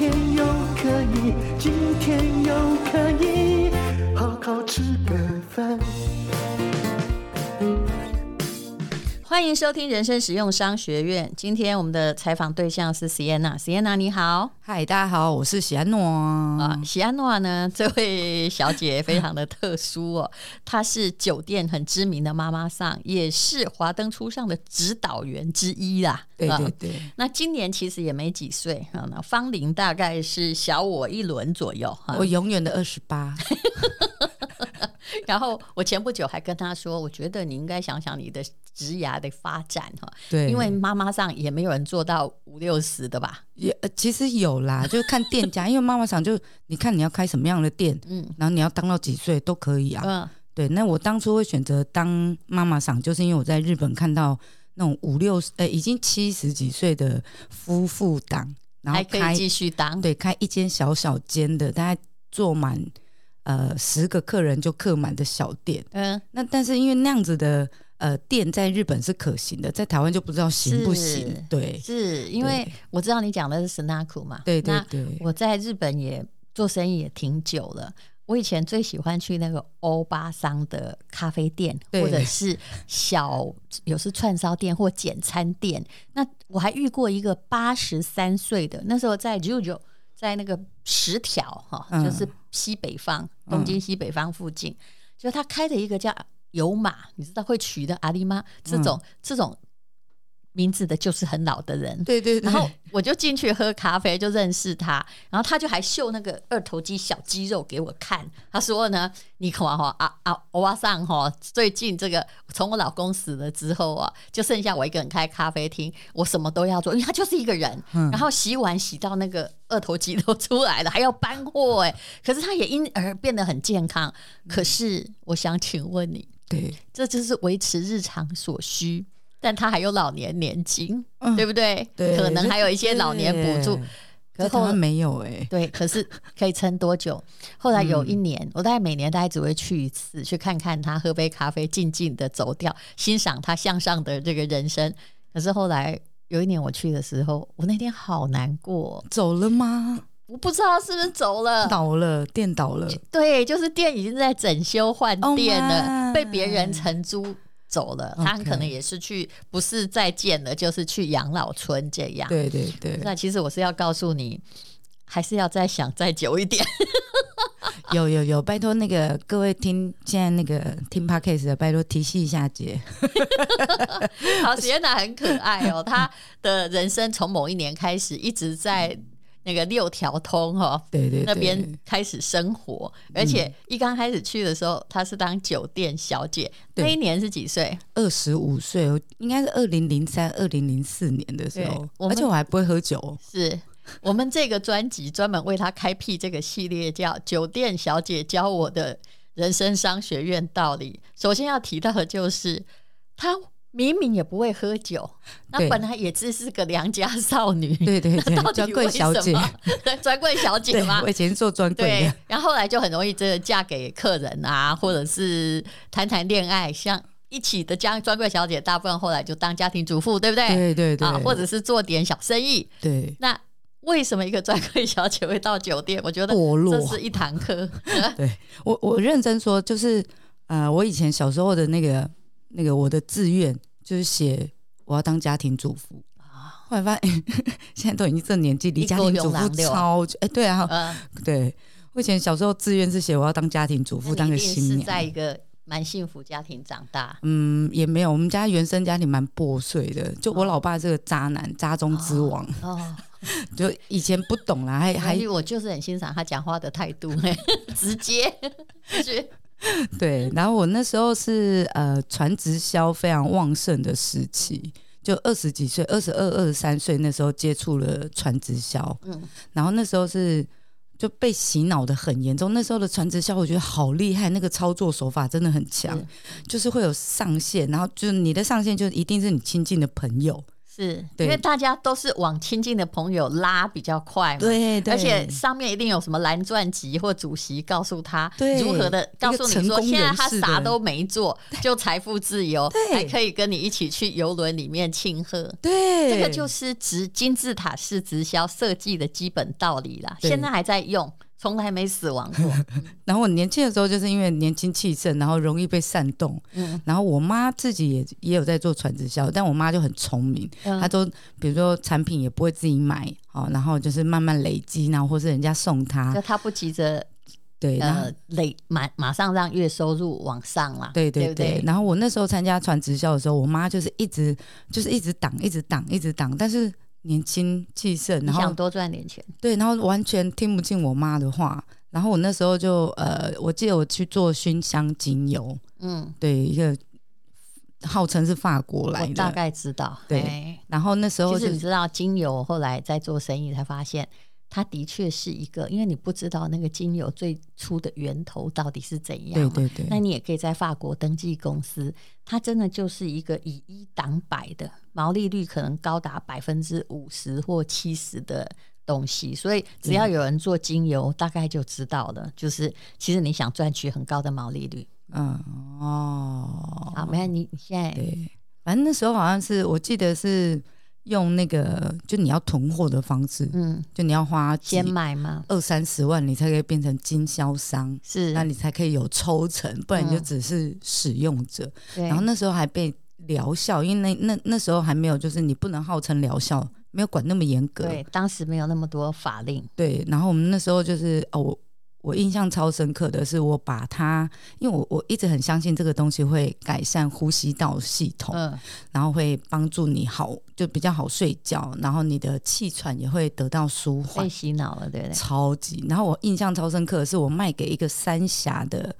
天又可以，今天又可以好好吃个饭。欢迎收听人生实用商学院。今天我们的采访对象是 Sienna，Sienna 你好，嗨，大家好，我是喜安诺啊。喜安诺呢，这位小姐非常的特殊哦，她是酒店很知名的妈妈桑，也是华灯初上的指导员之一啦。对对对，啊、那今年其实也没几岁啊，芳龄大概是小我一轮左右。我永远的二十八。然后我前不久还跟他说，我觉得你应该想想你的。职涯的发展哈，对，因为妈妈上也没有人做到五六十的吧？也其实有啦，就看店家，因为妈妈上就你看你要开什么样的店，嗯，然后你要当到几岁都可以啊。嗯，对。那我当初会选择当妈妈上，就是因为我在日本看到那种五六十，呃，已经七十几岁的夫妇档，然后还可以继续当，对，开一间小小间的，大概坐满呃十个客人就客满的小店。嗯，那但是因为那样子的。呃，店在日本是可行的，在台湾就不知道行不行。对，是因为我知道你讲的是 Snack 嘛？对对对。我在日本也做生意也挺久了，我以前最喜欢去那个欧巴桑的咖啡店，或者是小有时串烧店或简餐店。那我还遇过一个八十三岁的，那时候在 JoJo，在那个十条哈，就是西北方、嗯、东京西北方附近，嗯、就他开的一个叫。有马，你知道会取的阿里吗？这种、嗯、这种名字的，就是很老的人。对对对。然后我就进去喝咖啡，就认识他。然后他就还秀那个二头肌小肌肉给我看。他说呢：“你看哈啊啊，欧巴桑哈，最近这个从我老公死了之后啊，就剩下我一个人开咖啡厅，我什么都要做，因为他就是一个人。嗯、然后洗碗洗到那个二头肌都出来了，还要搬货哎。可是他也因而变得很健康。可是我想请问你。”对，这就是维持日常所需，但他还有老年年金，嗯、对不对？对，可能还有一些老年补助。可是他没有哎。对，可是可以撑多久？后来有一年，嗯、我大概每年大概只会去一次，去看看他，喝杯咖啡，静静的走掉，欣赏他向上的这个人生。可是后来有一年我去的时候，我那天好难过，走了吗？我不知道是不是走了，倒了，店倒了。对，就是店已经在整修换店了，oh、被别人承租走了。他很可能也是去，不是再见了，就是去养老村这样。对对对。那其实我是要告诉你，还是要再想再久一点。有有有，拜托那个各位听现在那个听 Podcast 的，拜托提醒一下姐。好，Sienna 很可爱哦，她的人生从某一年开始一直在。那个六条通哈，对对，那边开始生活，而且一刚开始去的时候，她是当酒店小姐。那一年是几岁？二十五岁，应该是二零零三、二零零四年的时候。而且我还不会喝酒。是我们这个专辑专门为她开辟这个系列，叫《酒店小姐教我的人生商学院道理》。首先要提到的就是她。明明也不会喝酒，那本来也只是个良家少女，对对对，专柜小姐，专柜小姐吗？我以前做专柜，对，然后后来就很容易这个嫁给客人啊，或者是谈谈恋爱，像一起的家专柜小姐，大部分后来就当家庭主妇，对不对？对对对，啊，或者是做点小生意，对。那为什么一个专柜小姐会到酒店？我觉得这是一堂课。对我，我认真说，就是呃，我以前小时候的那个。那个我的志愿就是写我要当家庭主妇啊，后来发现 现在都已经这年纪，离家庭主妇超哎，对啊，嗯、对，我以前小时候志愿是写我要当家庭主妇，当个新娘，是在一个蛮幸福家庭长大。嗯，也没有，我们家原生家庭蛮破碎的，就我老爸这个渣男，哦、渣中之王哦，哦。就以前不懂啦，还还我就是很欣赏他讲话的态度，直接 对，然后我那时候是呃传直销非常旺盛的时期，就二十几岁，二十二、二十三岁那时候接触了传直销，嗯，然后那时候是就被洗脑的很严重。那时候的传直销我觉得好厉害，那个操作手法真的很强，是就是会有上限，然后就是你的上限就一定是你亲近的朋友。是，因为大家都是往亲近的朋友拉比较快嘛，对，对，而且上面一定有什么蓝钻级或主席告诉他如何的，告诉你说现在他啥都没做 就财富自由，还可以跟你一起去游轮里面庆贺，对，这个就是直金字塔式直销设计的基本道理啦，现在还在用。从来没死亡过。然后我年轻的时候，就是因为年轻气盛，然后容易被煽动。嗯。然后我妈自己也也有在做传直销，但我妈就很聪明，嗯、她都比如说产品也不会自己买，哦，然后就是慢慢累积，然后或是人家送她。就她不急着，对，呃，累马马上让月收入往上了。对对对，对，对。然后我那时候参加传直销的时候，我妈就是一直就是一直挡，一直挡，一直挡，但是。年轻气盛，然后想多赚点钱，对，然后完全听不进我妈的话。然后我那时候就呃，我记得我去做熏香精油，嗯，对，一个号称是法国来的，大概知道。对，然后那时候就是你知道精油，后来在做生意才发现。它的确是一个，因为你不知道那个精油最初的源头到底是怎样。对对对。那你也可以在法国登记公司，它真的就是一个以一挡百的毛利率，可能高达百分之五十或七十的东西。所以只要有人做精油，大概就知道了。就是其实你想赚取很高的毛利率，嗯哦，好，没有你你现在对，反正那时候好像是我记得是。用那个，就你要囤货的方式，嗯，就你要花先买嘛，二三十万，你才可以变成经销商，是，那你才可以有抽成，不然你就只是使用者。嗯、然后那时候还被疗效，因为那那那时候还没有，就是你不能号称疗效，没有管那么严格。对，当时没有那么多法令。对，然后我们那时候就是哦。我印象超深刻的是，我把它，因为我我一直很相信这个东西会改善呼吸道系统，嗯，然后会帮助你好，就比较好睡觉，然后你的气喘也会得到舒缓。被洗脑了，对不对？超级。然后我印象超深刻的是，我卖给一个三峡的，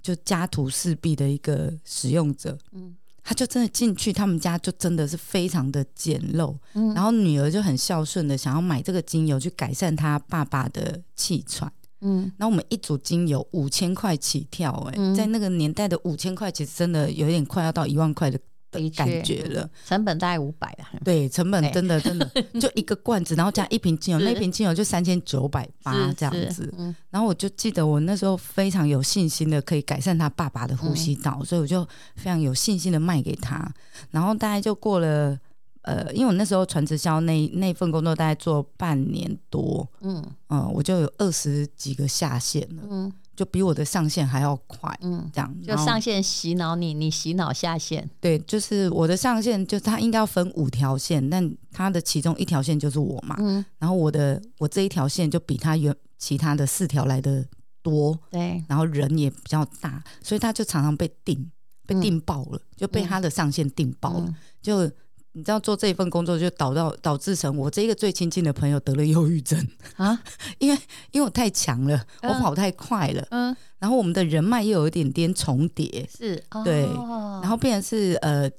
就家徒四壁的一个使用者，嗯，他就真的进去，他们家就真的是非常的简陋，嗯，然后女儿就很孝顺的想要买这个精油去改善他爸爸的气喘。嗯，那我们一组精油五千块起跳，欸，哎、嗯，在那个年代的五千块，其实真的有点快要到一万块的的感觉了。成本大概五百啊，对，成本真的真的 就一个罐子，然后加一瓶精油，那瓶精油就三千九百八这样子。然后我就记得我那时候非常有信心的可以改善他爸爸的呼吸道，嗯、所以我就非常有信心的卖给他。然后大概就过了。呃，因为我那时候传直销那那份工作大概做半年多，嗯嗯、呃，我就有二十几个下线了，嗯，就比我的上线还要快，嗯，这样就上线洗脑你，你洗脑下线，对，就是我的上线，就他应该要分五条线，但他的其中一条线就是我嘛，嗯，然后我的我这一条线就比他原其他的四条来的多，对，然后人也比较大，所以他就常常被定被定爆了，嗯、就被他的上线定爆了，嗯、就。你知道做这一份工作就导到导致成我这一个最亲近的朋友得了忧郁症。啊，因为因为我太强了，我跑太快了，嗯，然后我们的人脉又有一点点重叠，是，对，然后变成是呃，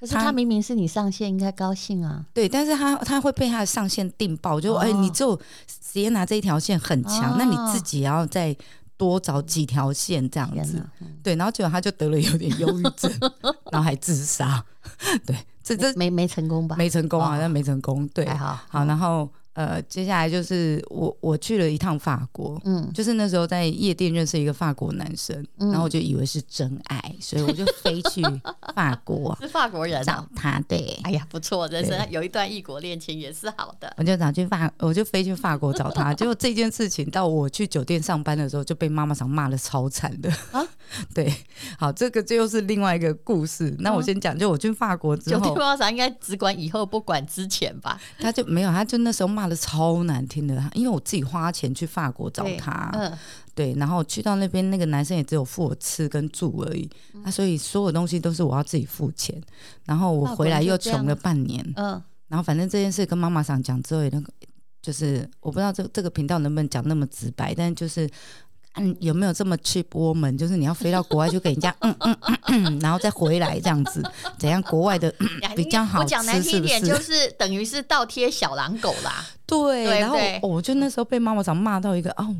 可是他明明是你上线，应该高兴啊，对，但是他他会被他的上线定爆，就哎，你就直接拿这一条线很强，那你自己也要再多找几条线这样子，对，然后结果他就得了有点忧郁症，然后还自杀，对。这这没没成功吧？没成功啊，但没成功。对，还好。好，然后。呃，接下来就是我我去了一趟法国，嗯，就是那时候在夜店认识一个法国男生，嗯、然后我就以为是真爱，所以我就飞去法国，是法国人找他，对，哎呀，不错，人生有一段异国恋情也是好的。我就想去法，我就飞去法国找他，结果这件事情到我去酒店上班的时候就被妈妈桑骂得超惨的啊，对，好，这个就又是另外一个故事。那我先讲，就我去法国之后，酒店妈妈桑应该只管以后不管之前吧？他就没有，他就那时候骂。骂的超难听的，因为我自己花钱去法国找他，对，嗯、对，然后去到那边，那个男生也只有付我吃跟住而已，那、嗯啊、所以所有东西都是我要自己付钱，然后我回来又穷了半年，嗯，然后反正这件事跟妈妈桑讲之后，那个就是我不知道这这个频道能不能讲那么直白，但就是嗯，有没有这么 cheap woman？就是你要飞到国外就给人家 嗯嗯嗯嗯，然后再回来这样子，怎样？国外的、嗯、比较好吃，我讲难听一点？就是等于是倒贴小狼狗啦。对，对，然后我就那时候被妈妈长骂到一个哦，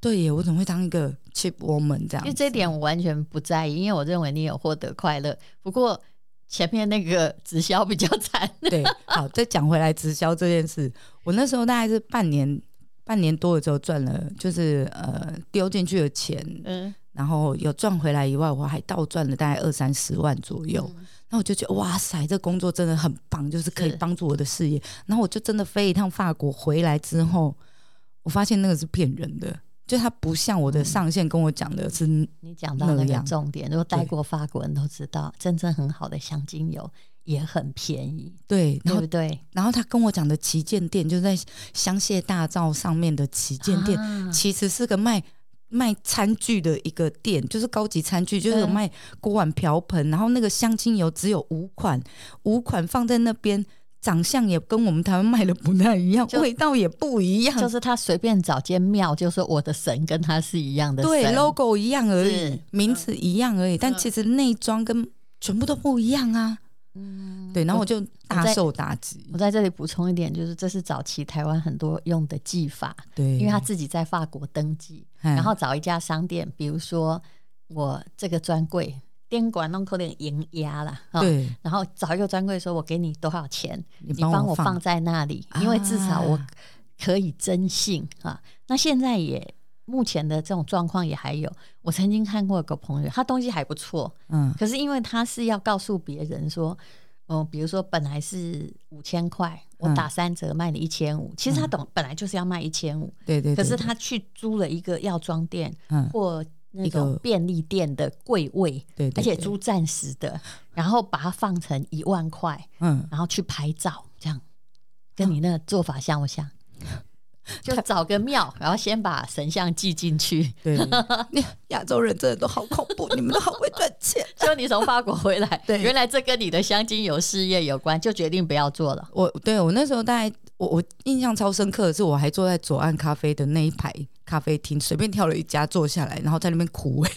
对耶，我怎么会当一个 cheap woman 这样？因为这点我完全不在意，因为我认为你有获得快乐。不过前面那个直销比较惨。对，好，再讲回来直销这件事，我那时候大概是半年。半年多了之后赚了，就是呃丢进去的钱，嗯，然后有赚回来以外，我还倒赚了大概二三十万左右。那、嗯、我就觉得哇塞，这工作真的很棒，就是可以帮助我的事业。然后我就真的飞一趟法国回来之后，我发现那个是骗人的，就他不像我的上线跟我讲的是、嗯、你讲到那个重点。如果待过法国人都知道，真正很好的香精油。也很便宜，对，对不对？然后他跟我讲的旗舰店，就在香榭大道上面的旗舰店，啊、其实是个卖卖餐具的一个店，就是高级餐具，就是有卖锅碗瓢盆。然后那个香精油只有五款，五款放在那边，长相也跟我们台湾卖的不太一样，味道也不一样。就是他随便找间庙，就是我的神跟他是一样的，对，logo 一样而已，名字一样而已，但其实内装跟全部都不一样啊。嗯，对，然后我就大受打击。我在这里补充一点，就是这是早期台湾很多用的技法，对，因为他自己在法国登记，然后找一家商店，比如说我这个专柜店管弄扣点营压了，对，然后找一个专柜说，我给你多少钱，你帮我放在那里，因为至少我可以征信啊。那现在也。目前的这种状况也还有，我曾经看过一个朋友，他东西还不错，嗯，可是因为他是要告诉别人说，嗯、呃，比如说本来是五千块，我打三折卖了一千五，其实他懂本来就是要卖一千五，对对，可是他去租了一个药妆店，嗯，或那种便利店的柜位，对，而且租暂时的，然后把它放成一万块，嗯，然后去拍照，这样，跟你那个做法像不像？就找个庙，然后先把神像寄进去。对，亚洲人真的都好恐怖，你们都好会赚钱。就你从法国回来，对，原来这跟你的香精油事业有关，就决定不要做了。我对我那时候大概我我印象超深刻的是，我还坐在左岸咖啡的那一排咖啡厅，随便挑了一家坐下来，然后在那边哭哎。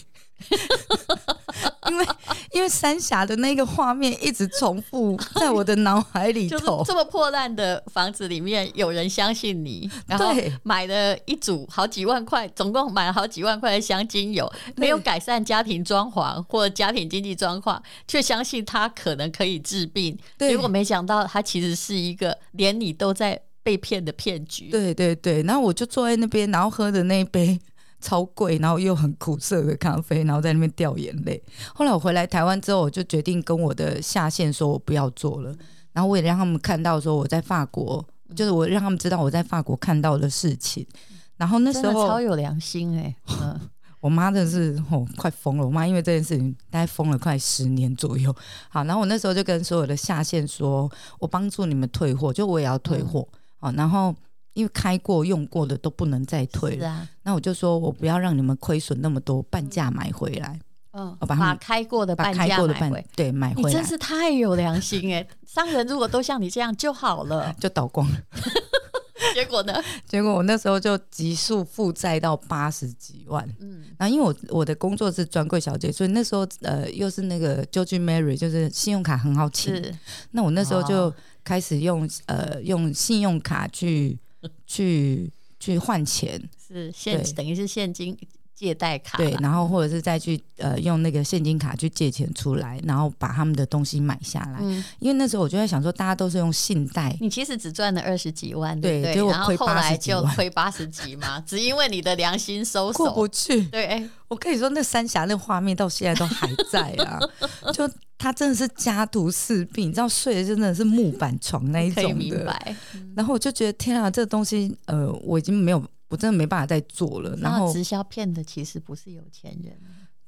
因为因为三峡的那个画面一直重复在我的脑海里头，这么破烂的房子里面有人相信你，然后买了一组好几万块，总共买了好几万块的香精油，没有改善家庭装潢或家庭经济状况，却相信它可能可以治病，结果没想到它其实是一个连你都在被骗的骗局。对对对，然后我就坐在那边，然后喝的那一杯。超贵，然后又很苦涩的咖啡，然后在那边掉眼泪。后来我回来台湾之后，我就决定跟我的下线说，我不要做了。然后我也让他们看到说我在法国，就是我让他们知道我在法国看到的事情。然后那时候超有良心哎、欸，嗯，我妈真的是哦快疯了。我妈因为这件事情大概疯了快十年左右。好，然后我那时候就跟所有的下线说，我帮助你们退货，就我也要退货。好，然后。因为开过用过的都不能再退了，啊、那我就说我不要让你们亏损那么多，半价买回来。嗯，我把，把开过的半价买回，对，买回来。你真是太有良心哎！商人如果都像你这样就好了，就倒光了。结果呢？结果我那时候就急速负债到八十几万。嗯，然后因为我我的工作是专柜小姐，所以那时候呃又是那个 George Mary，就是信用卡很好请。是那我那时候就开始用、哦、呃用信用卡去。去去换钱。是现等于是现金借贷卡对，然后或者是再去呃用那个现金卡去借钱出来，然后把他们的东西买下来。嗯，因为那时候我就在想说，大家都是用信贷，你其实只赚了二十几万，对对，然后后来就亏八十几嘛，只因为你的良心收手过不去。对，我跟你说，那三峡那画面到现在都还在啊，就他真的是家徒四壁，你知道睡的真的是木板床那一种的。明白。然后我就觉得天啊，这个东西呃，我已经没有。我真的没办法再做了。然后直销骗的其实不是有钱人，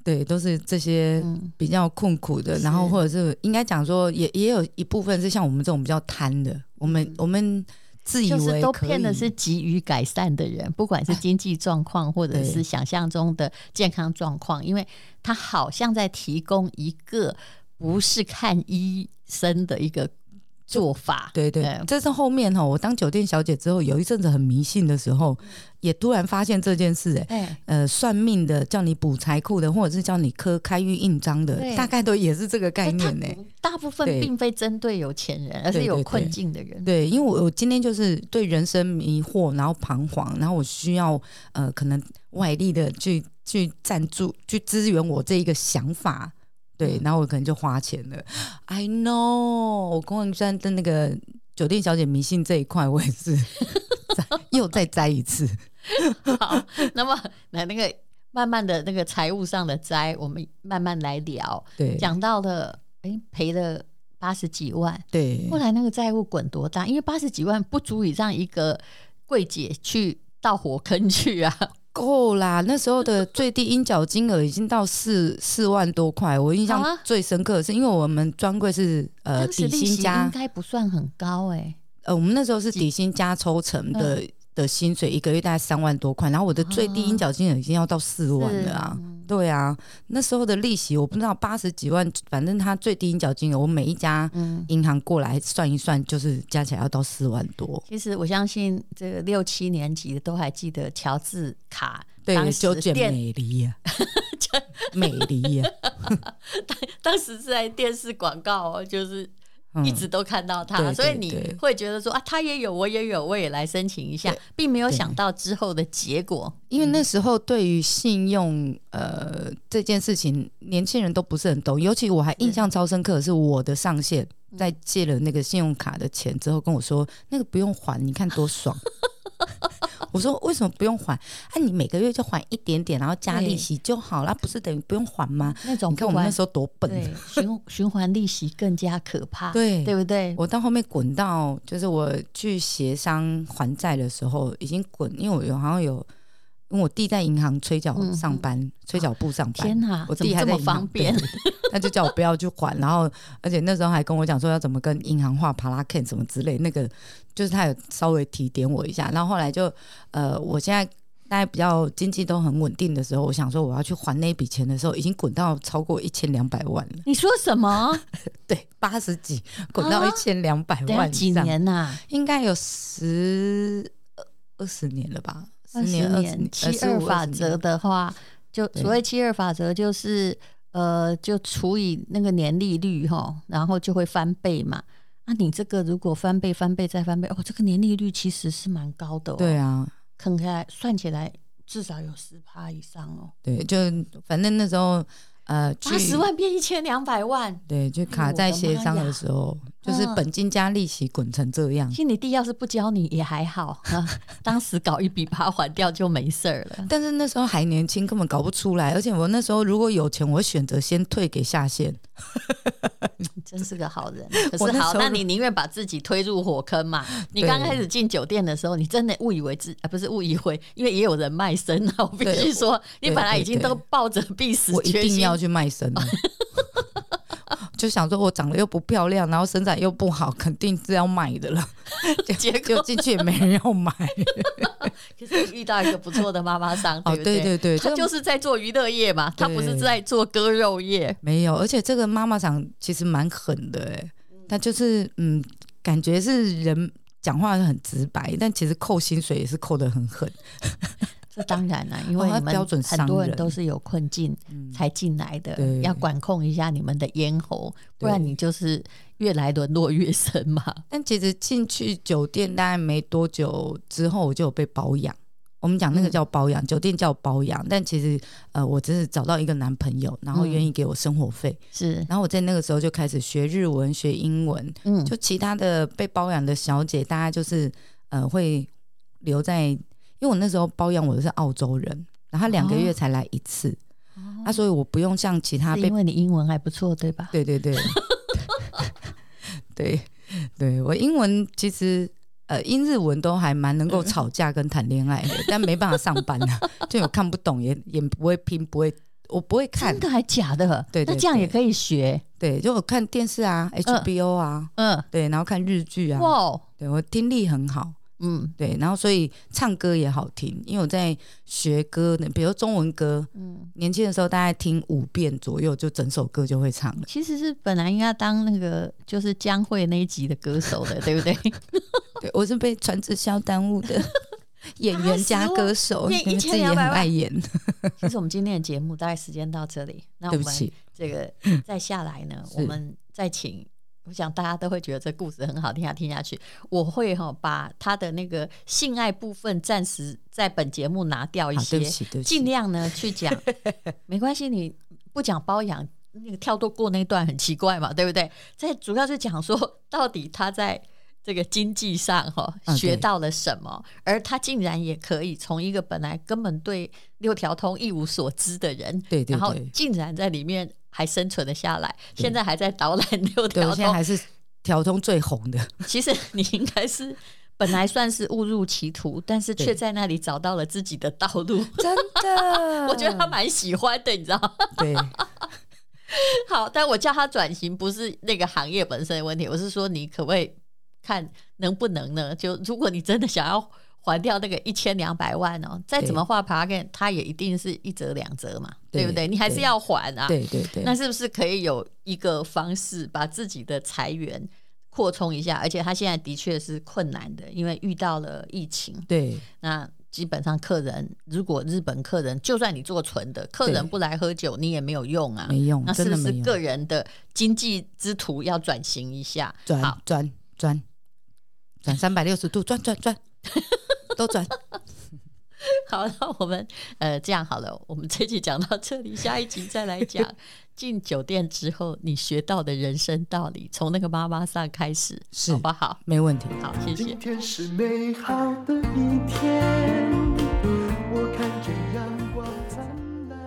对，都是这些比较困苦的。嗯、然后或者是应该讲说也，也也有一部分是像我们这种比较贪的。我们、嗯、我们自以为就是都骗的是急于改善的人，不管是经济状况或者是想象中的健康状况，因为他好像在提供一个不是看医生的一个。做法。对对，对这是后面哈，我当酒店小姐之后，有一阵子很迷信的时候，也突然发现这件事、欸，哎，呃，算命的叫你补财库的，或者是叫你刻开运印章的，大概都也是这个概念呢、欸。大部分并非针对有钱人，而是有困境的人。对，对，对，对，因为我我今天就是对人生迷惑，然后彷徨，然后我需要呃，可能外力的去去赞助，去支援我这一个想法。对，然后我可能就花钱了。I know，我公文山的那个酒店小姐迷信这一块，我也是 又再栽一次。好，那么来那个慢慢的那个财务上的灾，我们慢慢来聊。对，讲到了，哎，赔了八十几万。对，后来那个债务滚多大？因为八十几万不足以让一个柜姐去到火坑去啊。够啦！那时候的最低应缴金额已经到四四万多块。我印象最深刻的是，因为我们专柜是呃底薪加，应该不算很高哎、欸。呃，我们那时候是底薪加抽成的、嗯、的薪水，一个月大概三万多块。然后我的最低应缴金额已经要到四万了啊。对啊，那时候的利息我不知道八十几万，反正他最低应缴金额，我每一家银行过来算一算，就是加起来要到四万多。其实我相信这个六七年级的都还记得乔治卡，对，九卷美丽呀，美丽呀，当当时是在电视广告哦，就是。一直都看到他，嗯、所以你会觉得说啊，他也有，我也有，我也来申请一下，并没有想到之后的结果。因为那时候对于信用呃这件事情，年轻人都不是很懂。尤其我还印象超深刻的是，我的上线在借了那个信用卡的钱之后，跟我说那个不用还，你看多爽。我说为什么不用还？哎、啊，你每个月就还一点点，然后加利息就好了，不是等于不用还吗？那种你看我们那时候多笨，循 循环利息更加可怕，对对不对？我到后面滚到就是我去协商还债的时候，已经滚，因为我有好像有。因为我弟在银行催缴上班，嗯、催缴部上班。天哪，我弟还这么方便，他就叫我不要去还。然后，而且那时候还跟我讲说要怎么跟银行画 ParaCan 什么之类。那个就是他有稍微提点我一下。然后后来就呃，我现在大概比较经济都很稳定的时候，我想说我要去还那笔钱的时候，已经滚到超过一千两百万了。你说什么？对，八十几滚到一千两百万，啊，几年呐，啊？应该有十二十年了吧？二十年七二法则的话，就所谓七二法则就是呃，就除以那个年利率哈，然后就会翻倍嘛。那、啊、你这个如果翻倍、翻倍再翻倍，哦，这个年利率其实是蛮高的哦。对啊，看起来算起来至少有十趴以上哦。对，就反正那时候。呃，八十万变一千两百万，对，就卡在协商的时候，就是本金加利息滚成这样。其实你弟要是不教你也还好，当时搞一笔把它还掉就没事儿了。但是那时候还年轻，根本搞不出来。而且我那时候如果有钱，我选择先退给下线。真是个好人。可是好，那你宁愿把自己推入火坑嘛？你刚开始进酒店的时候，你真的误以为自啊，不是误以为，因为也有人卖身啊。我必须说，你本来已经都抱着必死决心要去卖身了。就想说，我长得又不漂亮，然后身材又不好，肯定是要卖的了。结果进去也没人要买。可是遇到一个不错的妈妈桑，哦，对对对，他就是在做娱乐业嘛，他不是在做割肉业。没有，而且这个妈妈桑其实蛮狠的哎，他就是嗯，感觉是人讲话很直白，但其实扣薪水也是扣的很狠。这当然了，因为你们很多人都是有困境才进来的，嗯、要管控一下你们的咽喉，不然你就是越来沦落越深嘛。但其实进去酒店大概没多久之后，我就有被包养。我们讲那个叫包养，嗯、酒店叫包养，但其实呃，我只是找到一个男朋友，然后愿意给我生活费。是，然后我在那个时候就开始学日文、学英文。嗯，就其他的被包养的小姐，大家就是呃会留在。因为我那时候包养我的是澳洲人，然后他两个月才来一次，那、哦啊、所以我不用像其他被，因为你英文还不错，对吧？对对对，对 对，我英文其实呃英日文都还蛮能够吵架跟谈恋爱的，但没办法上班啊，就有看不懂，也也不会拼，不会，我不会看，真的还假的？对，那这样也可以学？对，就我看电视啊，HBO 啊，嗯，对，然后看日剧啊，哇，对我听力很好。嗯，对，然后所以唱歌也好听，因为我在学歌呢，比如中文歌，嗯，年轻的时候大概听五遍左右，就整首歌就会唱了。其实是本来应该当那个就是江蕙那一集的歌手的，对不对？对，我是被传直销耽误的 演员加歌手，因为自己也很爱演。其实我们今天的节目大概时间到这里，那我们这个再下来呢，我们再请。我想大家都会觉得这故事很好听，要听下去。我会哈把他的那个性爱部分暂时在本节目拿掉一些，尽量呢去讲。没关系，你不讲包养，那个跳过那段很奇怪嘛，对不对？这主要是讲说到底他在这个经济上哈学到了什么，而他竟然也可以从一个本来根本对六条通一无所知的人，对，对，对，然后竟然在里面。还生存了下来，现在还在导览六条通，现在还是条通最红的。其实你应该是 本来算是误入歧途，但是却在那里找到了自己的道路。真的，我觉得他蛮喜欢的，你知道吗？对。好，但我叫他转型不是那个行业本身的问题，我是说你可不可以看能不能呢？就如果你真的想要。还掉那个一千两百万哦，再怎么画 plug 它也一定是一折两折嘛，对，对不对？你还是要还啊。对对对。那是不是可以有一个方式把自己的财源扩充一下？而且他现在的确是困难的，因为遇到了疫情。对。那基本上客人，如果日本客人，就算你做纯的，客人不来喝酒，你也没有用啊。没用。那是不是个人的经济之途要转型一下？转转转转三百六十度转转转。都转 好，那我们呃这样好了，我们这集讲到这里，下一集再来讲进酒店之后你学到的人生道理，从那个妈妈上开始，是好不好？没问题，好，谢谢。今天是美好的一天，我看见阳光灿烂。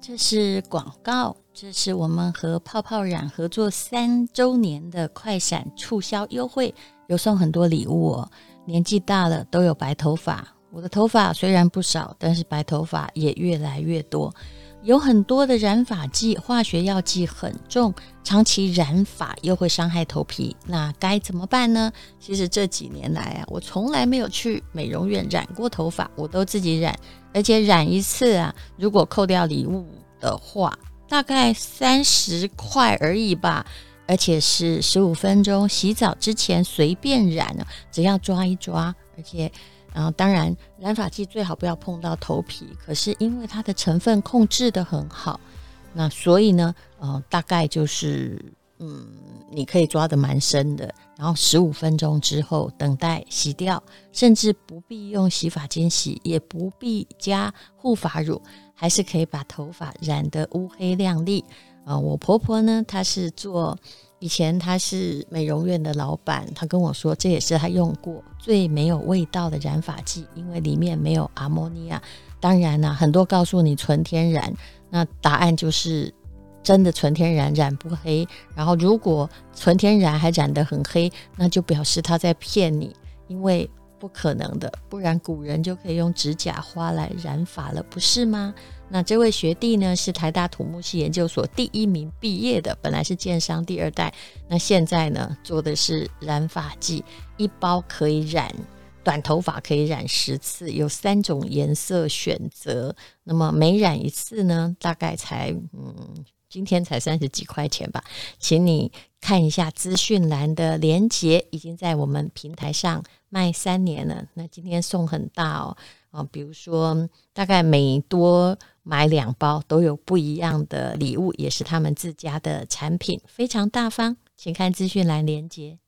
这是广告。这是我们和泡泡染合作三周年的快闪促销优惠，有送很多礼物哦。年纪大了都有白头发，我的头发虽然不少，但是白头发也越来越多。有很多的染发剂，化学药剂很重，长期染发又会伤害头皮，那该怎么办呢？其实这几年来啊，我从来没有去美容院染过头发，我都自己染，而且染一次啊，如果扣掉礼物的话。大概三十块而已吧，而且是十五分钟，洗澡之前随便染呢，只要抓一抓，而且，然后当然染发剂最好不要碰到头皮，可是因为它的成分控制得很好，那所以呢，呃，大概就是，嗯，你可以抓得蛮深的，然后十五分钟之后等待洗掉，甚至不必用洗发精洗，也不必加护发乳。还是可以把头发染得乌黑亮丽啊、我婆婆呢，她是做以前她是美容院的老板，她跟我说，这也是她用过最没有味道的染发剂，因为里面没有阿莫尼亚。当然啦、很多告诉你纯天然，那答案就是真的纯天然染不黑。然后如果纯天然还染得很黑，那就表示他在骗你，因为。不可能的，不然古人就可以用指甲花来染发了，不是吗？那这位学弟呢，是台大土木系研究所第一名毕业的，本来是建商第二代，那现在呢，做的是染发剂，一包可以染短头发，可以染十次，有三种颜色选择，那么每染一次呢，大概才嗯。今天才三十几块钱吧，请你看一下资讯栏的连接，已经在我们平台上卖三年了。那今天送很大哦，啊，比如说大概每多买两包都有不一样的礼物，也是他们自家的产品，非常大方，请看资讯栏连接。